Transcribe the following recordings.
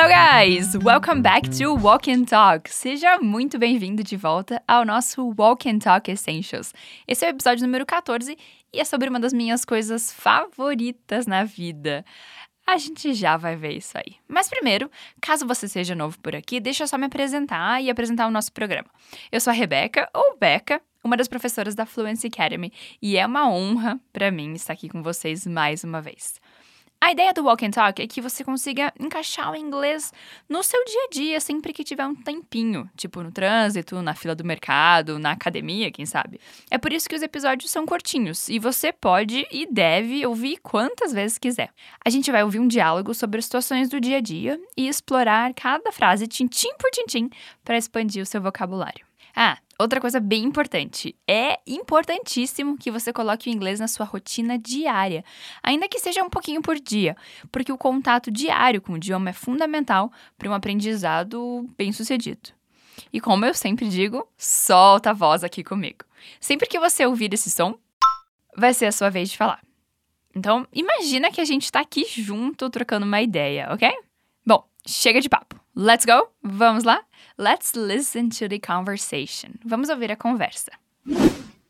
Hello guys! Welcome back to Walk and Talk. Seja muito bem-vindo de volta ao nosso Walk and Talk Essentials. Esse é o episódio número 14 e é sobre uma das minhas coisas favoritas na vida. A gente já vai ver isso aí. Mas primeiro, caso você seja novo por aqui, deixa eu só me apresentar e apresentar o nosso programa. Eu sou a Rebeca, ou Beca, uma das professoras da Fluency Academy, e é uma honra para mim estar aqui com vocês mais uma vez. A ideia do Walk and Talk é que você consiga encaixar o inglês no seu dia a dia, sempre que tiver um tempinho, tipo no trânsito, na fila do mercado, na academia, quem sabe. É por isso que os episódios são curtinhos e você pode e deve ouvir quantas vezes quiser. A gente vai ouvir um diálogo sobre situações do dia a dia e explorar cada frase tintim por tintim para expandir o seu vocabulário. Ah, outra coisa bem importante. É importantíssimo que você coloque o inglês na sua rotina diária, ainda que seja um pouquinho por dia, porque o contato diário com o idioma é fundamental para um aprendizado bem-sucedido. E como eu sempre digo, solta a voz aqui comigo. Sempre que você ouvir esse som, vai ser a sua vez de falar. Então, imagina que a gente está aqui junto trocando uma ideia, ok? Bom, chega de papo. Let's go? Vamos lá? Let's listen to the conversation. Vamos ouvir a conversa.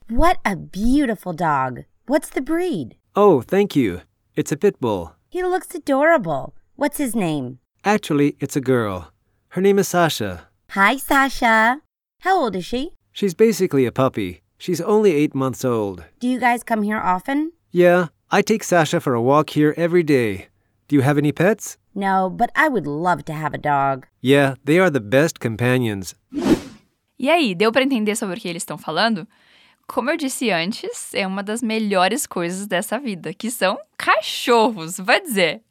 What a beautiful dog. What's the breed? Oh, thank you. It's a pit bull. He looks adorable. What's his name? Actually, it's a girl. Her name is Sasha. Hi, Sasha. How old is she? She's basically a puppy. She's only eight months old. Do you guys come here often? Yeah, I take Sasha for a walk here every day. Do you have any pets? No, but I would love to have a dog. Yeah, they are the best companions. E aí, deu para entender sobre o que eles estão falando? Como eu disse antes, é uma das melhores coisas dessa vida, que são cachorros, vai dizer.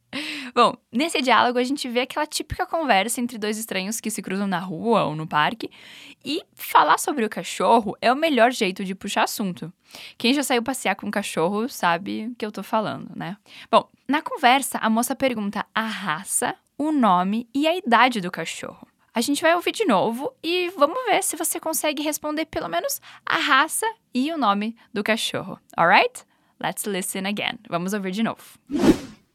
Bom, nesse diálogo a gente vê aquela típica conversa entre dois estranhos que se cruzam na rua ou no parque, e falar sobre o cachorro é o melhor jeito de puxar assunto. Quem já saiu passear com um cachorro sabe o que eu tô falando, né? Bom, na conversa a moça pergunta a raça, o nome e a idade do cachorro. A gente vai ouvir de novo e vamos ver se você consegue responder pelo menos a raça e o nome do cachorro, alright? Let's listen again. Vamos ouvir de novo.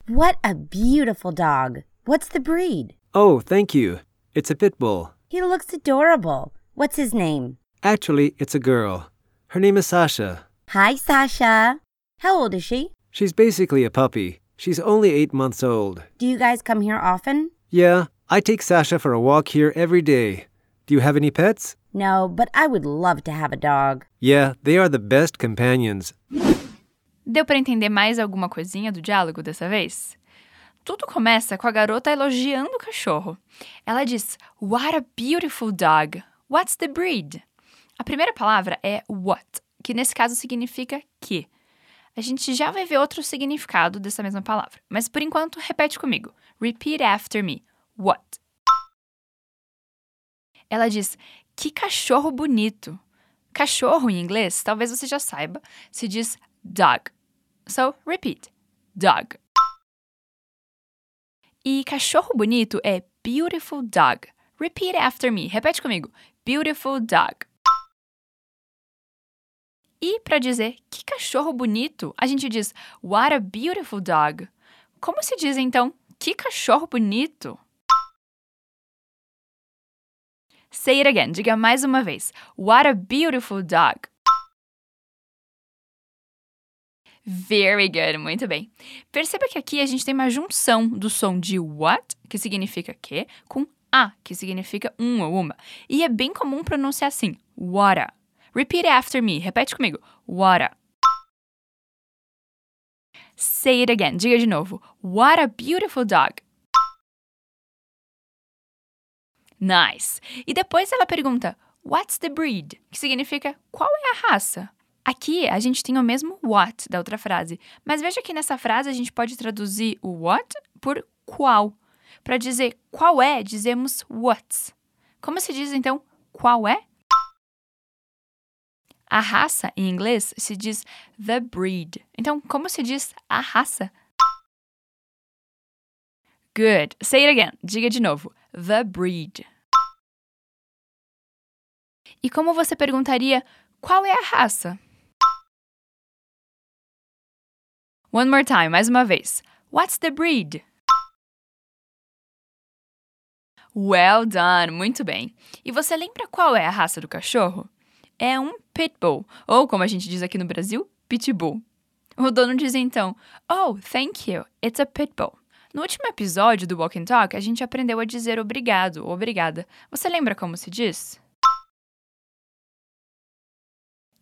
What a beautiful dog. What's the breed? Oh, thank you. It's a pit bull. He looks adorable. What's his name? Actually, it's a girl. Her name is Sasha. Hi, Sasha. How old is she? She's basically a puppy. She's only eight months old. Do you guys come here often? Yeah, I take Sasha for a walk here every day. Do you have any pets? No, but I would love to have a dog. Yeah, they are the best companions. Deu para entender mais alguma coisinha do diálogo dessa vez? Tudo começa com a garota elogiando o cachorro. Ela diz: What a beautiful dog. What's the breed? A primeira palavra é what, que nesse caso significa que. A gente já vai ver outro significado dessa mesma palavra, mas por enquanto repete comigo. Repeat after me. What? Ela diz: Que cachorro bonito. Cachorro em inglês, talvez você já saiba, se diz dog. So, repeat. Dog. E cachorro bonito é beautiful dog. Repeat after me. Repete comigo. Beautiful dog. E para dizer que cachorro bonito, a gente diz what a beautiful dog. Como se diz então que cachorro bonito? Say it again. Diga mais uma vez. What a beautiful dog. Very good, muito bem. Perceba que aqui a gente tem uma junção do som de what, que significa que, com a, que significa um ou uma. E é bem comum pronunciar assim, wara. Repeat after me, repete comigo, wara. Say it again, diga de novo. What a beautiful dog. Nice. E depois ela pergunta, what's the breed? Que significa qual é a raça? Aqui a gente tem o mesmo what da outra frase, mas veja que nessa frase a gente pode traduzir o what por qual. Para dizer qual é, dizemos what. Como se diz então qual é? A raça em inglês se diz the breed. Então, como se diz a raça? Good. Say it again. Diga de novo. The breed. E como você perguntaria qual é a raça? One more time, mais uma vez. What's the breed? Well done, muito bem. E você lembra qual é a raça do cachorro? É um pitbull, ou como a gente diz aqui no Brasil, pitbull. O dono diz então: Oh, thank you, it's a pitbull. No último episódio do Walk and Talk, a gente aprendeu a dizer obrigado obrigada. Você lembra como se diz?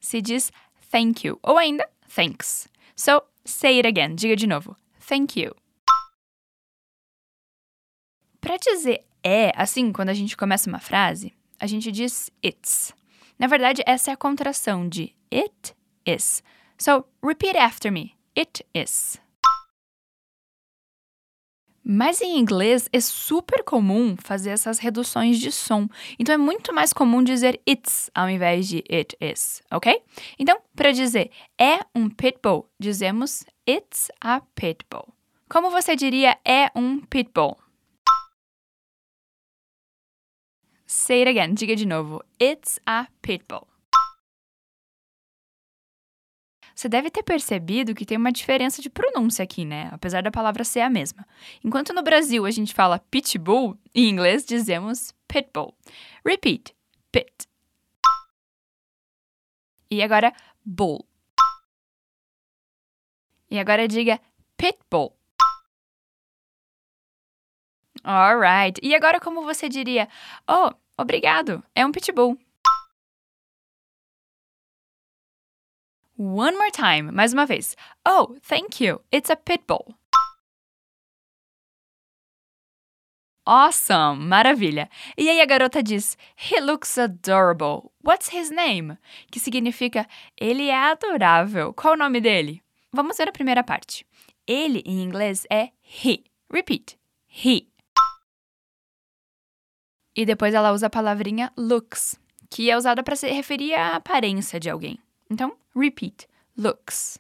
Se diz thank you ou ainda thanks. So, say it again. Diga de novo. Thank you. Para dizer é, assim, quando a gente começa uma frase, a gente diz it's. Na verdade, essa é a contração de it is. So, repeat after me. It is. Mas em inglês é super comum fazer essas reduções de som. Então é muito mais comum dizer it's ao invés de it is, ok? Então, para dizer é um pitbull, dizemos it's a pitbull. Como você diria é um pitbull? Say it again, diga de novo. It's a pitbull. Você deve ter percebido que tem uma diferença de pronúncia aqui, né? Apesar da palavra ser a mesma. Enquanto no Brasil a gente fala pitbull, em inglês dizemos pitbull. Repeat. Pit. E agora, bull. E agora diga pitbull. Alright. E agora como você diria? Oh, obrigado. É um pitbull. One more time, mais uma vez. Oh, thank you. It's a pitbull. Awesome! Maravilha! E aí a garota diz: He looks adorable. What's his name? Que significa ele é adorável. Qual o nome dele? Vamos ver a primeira parte. Ele em inglês é he. Repeat. He. E depois ela usa a palavrinha looks, que é usada para se referir à aparência de alguém. Então, repeat. Looks.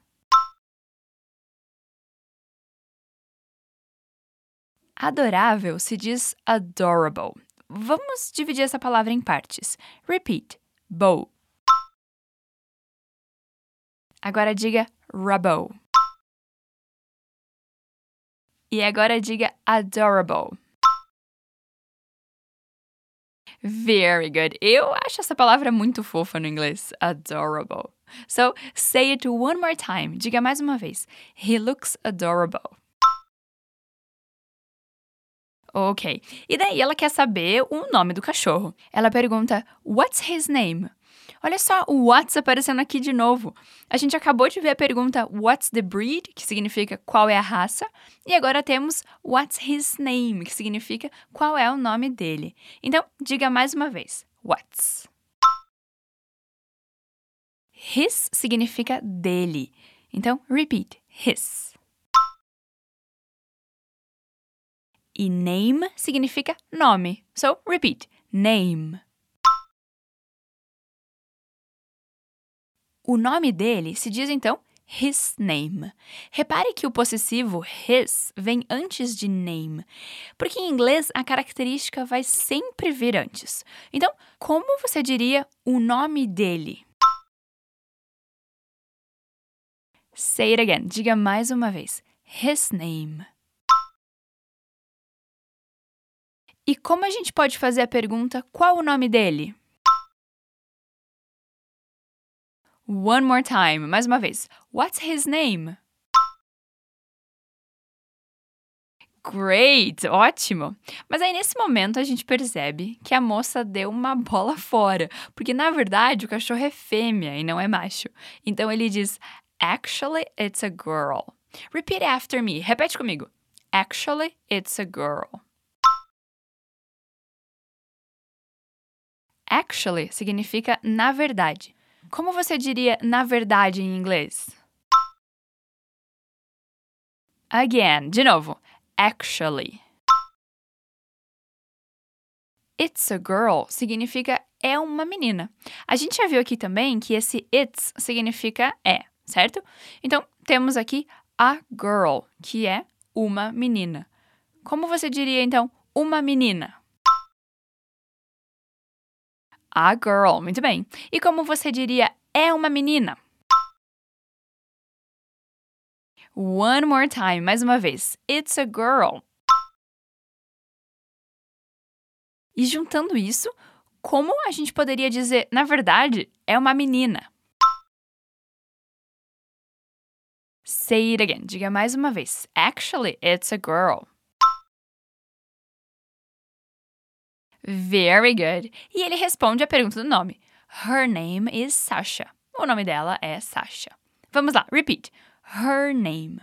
Adorável se diz adorable. Vamos dividir essa palavra em partes. Repeat. Bow. Agora diga rubble. E agora diga adorable. Very good. Eu acho essa palavra muito fofa no inglês. Adorable. So, say it one more time. Diga mais uma vez. He looks adorable. Ok. E daí ela quer saber o nome do cachorro. Ela pergunta: What's his name? Olha só o what's aparecendo aqui de novo. A gente acabou de ver a pergunta What's the breed? que significa qual é a raça, e agora temos What's his name? que significa qual é o nome dele. Então, diga mais uma vez: What's? His significa dele. Então, repeat: his. E name significa nome. So, repeat: name. O nome dele se diz então his name. Repare que o possessivo his vem antes de name, porque em inglês a característica vai sempre vir antes. Então, como você diria o nome dele? Say it again. Diga mais uma vez. His name. E como a gente pode fazer a pergunta qual o nome dele? One more time. Mais uma vez. What's his name? Great! Ótimo! Mas aí nesse momento a gente percebe que a moça deu uma bola fora, porque na verdade o cachorro é fêmea e não é macho. Então ele diz: Actually, it's a girl. Repeat after me. Repete comigo. Actually, it's a girl. Actually significa na verdade. Como você diria na verdade em inglês? Again, de novo. Actually. It's a girl significa é uma menina. A gente já viu aqui também que esse it's significa é, certo? Então, temos aqui a girl, que é uma menina. Como você diria então uma menina? A girl, muito bem. E como você diria é uma menina? One more time, mais uma vez. It's a girl. E juntando isso, como a gente poderia dizer, na verdade, é uma menina? Say it again. Diga mais uma vez. Actually, it's a girl. Very good. E ele responde a pergunta do nome. Her name is Sasha. O nome dela é Sasha. Vamos lá, repeat. Her name.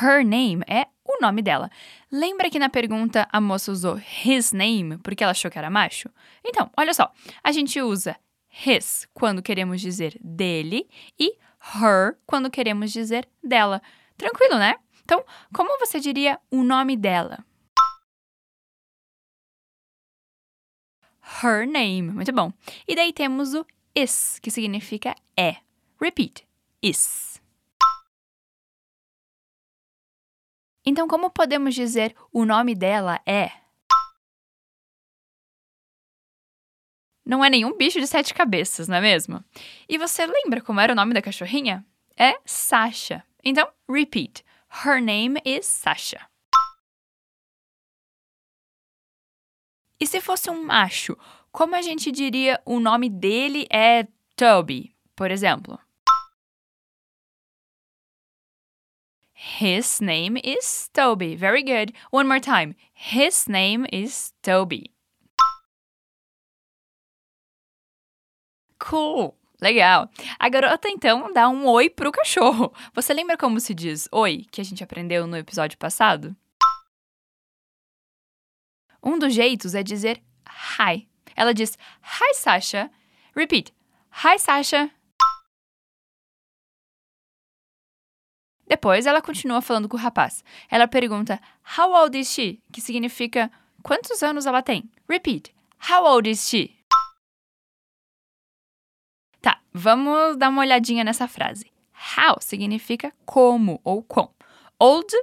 Her name é o nome dela. Lembra que na pergunta a moça usou his name porque ela achou que era macho? Então, olha só. A gente usa his quando queremos dizer dele e her quando queremos dizer dela. Tranquilo, né? Então, como você diria o nome dela? Her name. Muito bom. E daí temos o is, que significa é. Repeat. Is. Então, como podemos dizer o nome dela é? Não é nenhum bicho de sete cabeças, não é mesmo? E você lembra como era o nome da cachorrinha? É Sasha. Então, repeat. Her name is Sasha. E se fosse um macho, como a gente diria o nome dele é Toby, por exemplo? His name is Toby. Very good. One more time. His name is Toby. Cool. Legal. A garota então dá um oi pro cachorro. Você lembra como se diz oi, que a gente aprendeu no episódio passado? Um dos jeitos é dizer hi. Ela diz hi, Sasha. Repeat. Hi, Sasha. Depois ela continua falando com o rapaz. Ela pergunta How old is she? Que significa quantos anos ela tem? Repeat. How old is she? Tá, vamos dar uma olhadinha nessa frase. How significa como ou com. Old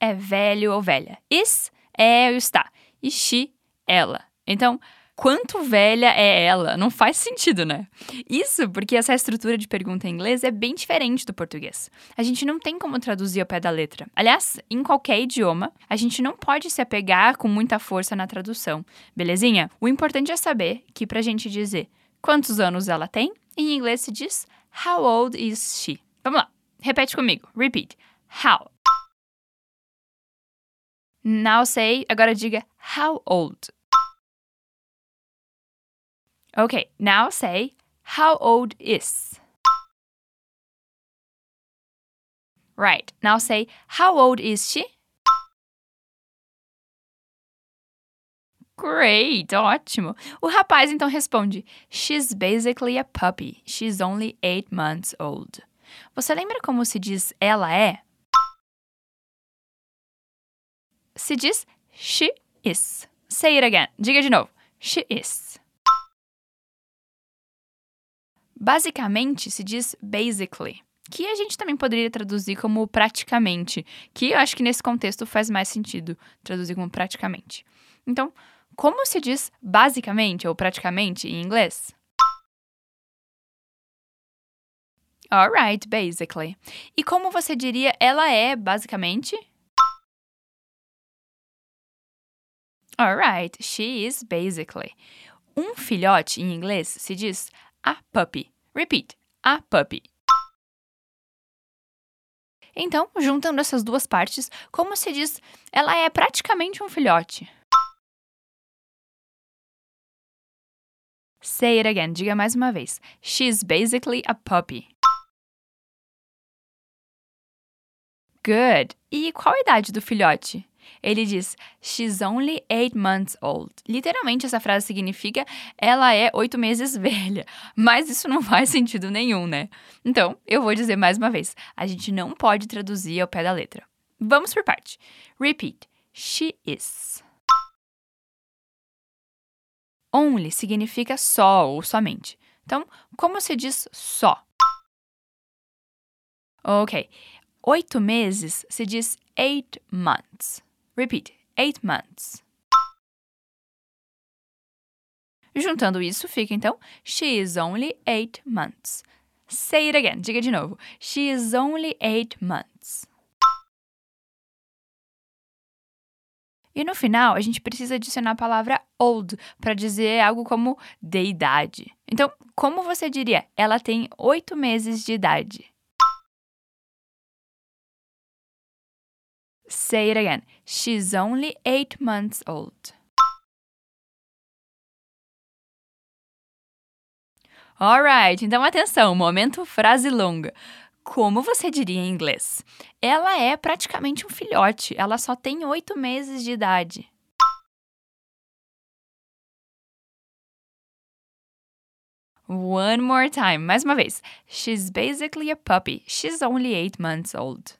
é velho ou velha. Is é o está e she, ela. Então, quanto velha é ela? Não faz sentido, né? Isso porque essa estrutura de pergunta em inglês é bem diferente do português. A gente não tem como traduzir ao pé da letra. Aliás, em qualquer idioma, a gente não pode se apegar com muita força na tradução, belezinha? O importante é saber que pra gente dizer quantos anos ela tem, em inglês se diz How old is she? Vamos lá, repete comigo. Repeat. How. Now say, agora diga how old. Okay, now say how old is. Right, now say how old is she? Great, ótimo. O rapaz então responde: She's basically a puppy. She's only eight months old. Você lembra como se diz ela é? se diz she is. Say it again. Diga de novo. She is. Basicamente se diz basically, que a gente também poderia traduzir como praticamente, que eu acho que nesse contexto faz mais sentido traduzir como praticamente. Então, como se diz basicamente ou praticamente em inglês? Alright, basically. E como você diria ela é basicamente? Alright, she is basically. Um filhote em inglês se diz a puppy. Repeat, a puppy. Então, juntando essas duas partes, como se diz, ela é praticamente um filhote. Say it again, diga mais uma vez. She's basically a puppy. Good. E qual a idade do filhote? Ele diz: She's only eight months old. Literalmente, essa frase significa ela é oito meses velha. Mas isso não faz sentido nenhum, né? Então, eu vou dizer mais uma vez: a gente não pode traduzir ao pé da letra. Vamos por parte. Repeat: She is. Only significa só ou somente. Então, como se diz só? Ok. Oito meses se diz eight months. Repeat. Eight months. Juntando isso, fica então She is only eight months. Say it again. Diga de novo. She is only eight months. E no final, a gente precisa adicionar a palavra old para dizer algo como de idade. Então, como você diria? Ela tem oito meses de idade. Say it again. She's only eight months old. Alright, então atenção, momento frase longa. Como você diria em inglês? Ela é praticamente um filhote, ela só tem oito meses de idade. One more time, mais uma vez. She's basically a puppy. She's only eight months old.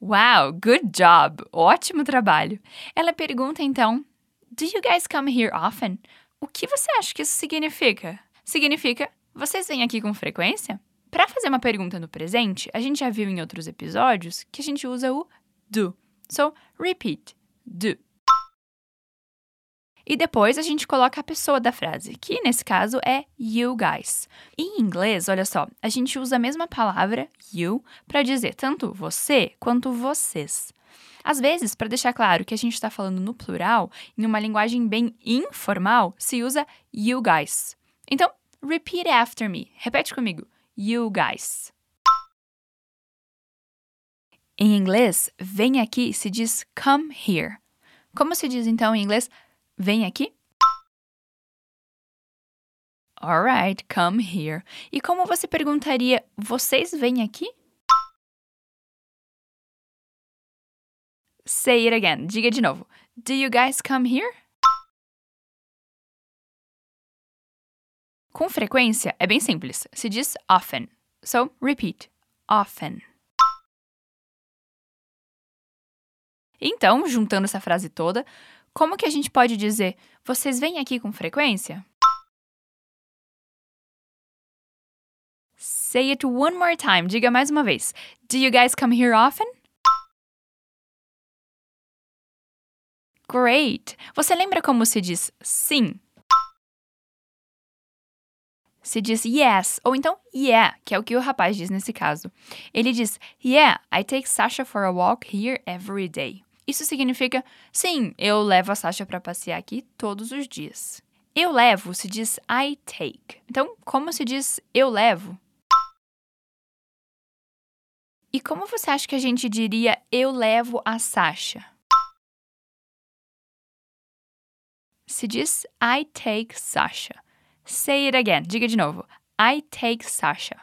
Wow, good job! Ótimo trabalho! Ela pergunta então: Do you guys come here often? O que você acha que isso significa? Significa: vocês vêm aqui com frequência? Para fazer uma pergunta no presente, a gente já viu em outros episódios que a gente usa o do. So, repeat: do. E depois a gente coloca a pessoa da frase, que nesse caso é you guys. Em inglês, olha só, a gente usa a mesma palavra you para dizer tanto você quanto vocês. Às vezes, para deixar claro que a gente está falando no plural, em uma linguagem bem informal, se usa you guys. Então, repeat after me. Repete comigo. You guys. Em inglês, vem aqui se diz come here. Como se diz então em inglês Vem aqui? Alright, come here. E como você perguntaria, vocês vêm aqui? Say it again. Diga de novo. Do you guys come here? Com frequência é bem simples. Se diz often. So, repeat. Often. Então, juntando essa frase toda, como que a gente pode dizer, vocês vêm aqui com frequência? Say it one more time. Diga mais uma vez. Do you guys come here often? Great! Você lembra como se diz sim? Se diz yes, ou então yeah, que é o que o rapaz diz nesse caso. Ele diz: Yeah, I take Sasha for a walk here every day. Isso significa sim, eu levo a Sasha para passear aqui todos os dias. Eu levo se diz I take. Então, como se diz eu levo? E como você acha que a gente diria eu levo a Sasha? Se diz I take Sasha. Say it again. Diga de novo. I take Sasha.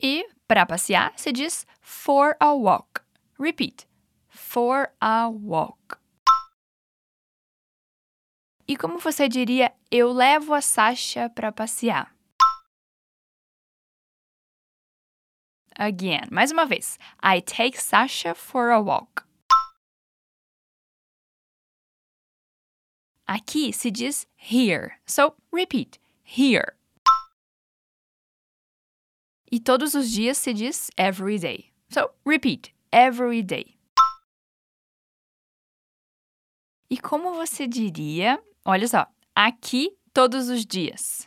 E para passear se diz for a walk. Repeat. For a walk. E como você diria eu levo a Sasha para passear? Again, mais uma vez. I take Sasha for a walk. Aqui se diz here. So, repeat. Here. E todos os dias se diz every day. So, repeat. Every day. E como você diria, olha só, aqui todos os dias.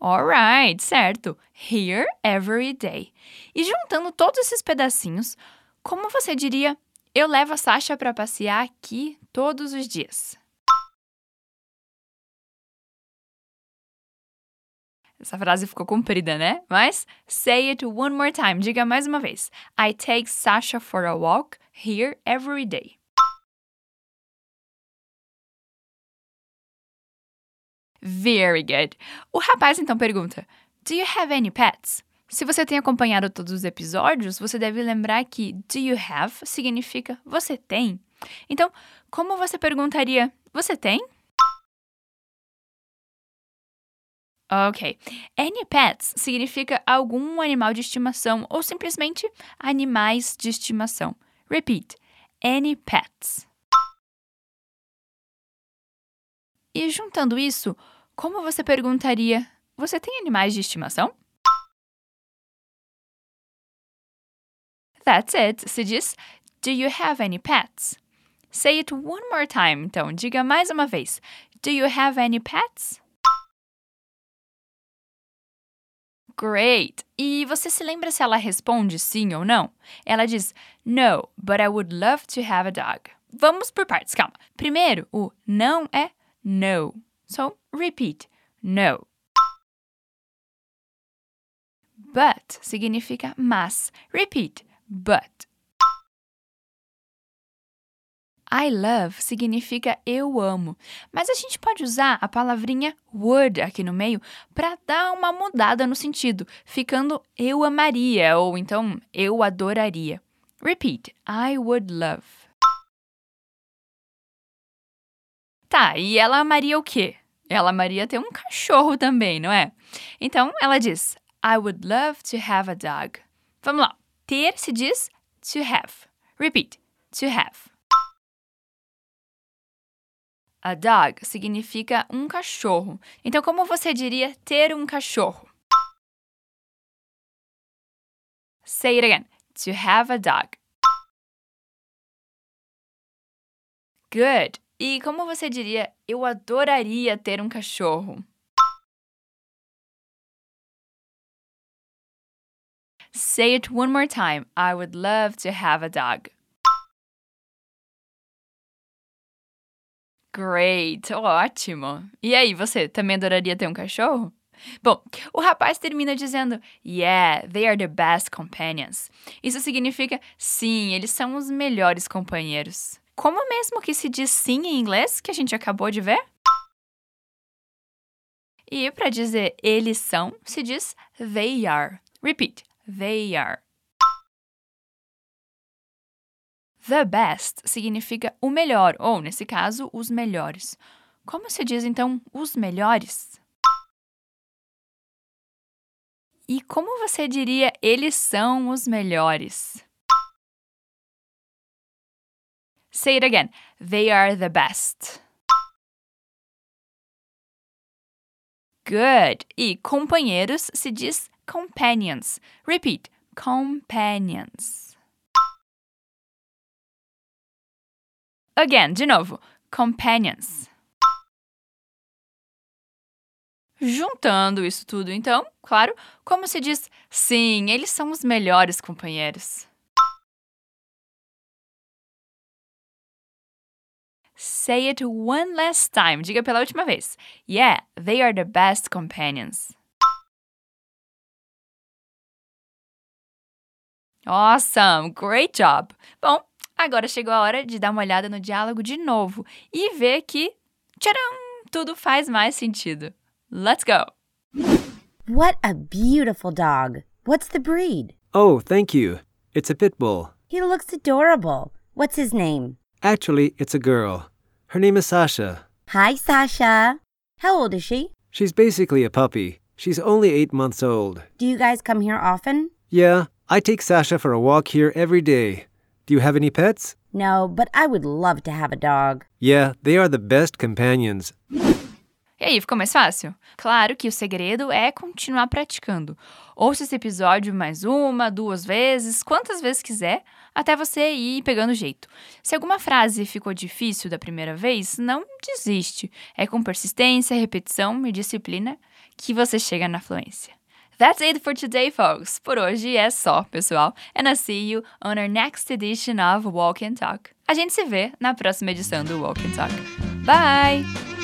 Alright, certo. Here every day. E juntando todos esses pedacinhos, como você diria, eu levo a Sasha para passear aqui todos os dias? Essa frase ficou comprida, né? Mas say it one more time. Diga mais uma vez. I take Sasha for a walk here every day. Very good. O rapaz então pergunta: Do you have any pets? Se você tem acompanhado todos os episódios, você deve lembrar que do you have significa você tem. Então, como você perguntaria: Você tem? Ok. Any pets significa algum animal de estimação ou simplesmente animais de estimação. Repeat. Any pets. E juntando isso, como você perguntaria: Você tem animais de estimação? That's it. Se diz: Do you have any pets? Say it one more time. Então, diga mais uma vez: Do you have any pets? Great! E você se lembra se ela responde sim ou não? Ela diz No, but I would love to have a dog. Vamos por partes, calma. Primeiro, o não é no. So, repeat. No. But significa mas. Repeat. But. I love significa eu amo, mas a gente pode usar a palavrinha would aqui no meio para dar uma mudada no sentido, ficando eu amaria ou então eu adoraria. Repeat: I would love. Tá, e ela amaria o quê? Ela amaria ter um cachorro também, não é? Então ela diz: I would love to have a dog. Vamos lá. Ter se diz to have. Repeat: to have. A dog significa um cachorro. Então, como você diria ter um cachorro? Say it again. To have a dog. Good. E como você diria eu adoraria ter um cachorro? Say it one more time. I would love to have a dog. Great, ótimo. E aí, você também adoraria ter um cachorro? Bom, o rapaz termina dizendo: Yeah, they are the best companions. Isso significa sim, eles são os melhores companheiros. Como mesmo que se diz sim em inglês, que a gente acabou de ver? E para dizer eles são, se diz they are. Repeat: they are. The best significa o melhor, ou, nesse caso, os melhores. Como se diz então os melhores? E como você diria eles são os melhores? Say it again. They are the best. Good. E companheiros se diz companions. Repeat. Companions. Again, de novo. Companions. Juntando isso tudo, então, claro, como se diz, sim, eles são os melhores companheiros. Say it one last time. Diga pela última vez. Yeah, they are the best companions. Awesome! Great job! Bom, Agora chegou a hora de dar uma olhada no diálogo de novo e ver que, tcharam, tudo faz mais sentido. Let's go! What a beautiful dog. What's the breed? Oh, thank you. It's a pit bull. He looks adorable. What's his name? Actually, it's a girl. Her name is Sasha. Hi, Sasha. How old is she? She's basically a puppy. She's only eight months old. Do you guys come here often? Yeah, I take Sasha for a walk here every day. Do you have any pets? No, but I would love to have a dog. Yeah, they are the best companions. E aí, ficou mais fácil? Claro que o segredo é continuar praticando. Ouça esse episódio mais uma, duas vezes, quantas vezes quiser, até você ir pegando jeito. Se alguma frase ficou difícil da primeira vez, não desiste. É com persistência, repetição e disciplina que você chega na fluência. That's it for today, folks. Por hoje é só, pessoal. And I'll see you on our next edition of Walk and Talk. A gente se vê na próxima edição do Walk and Talk. Bye!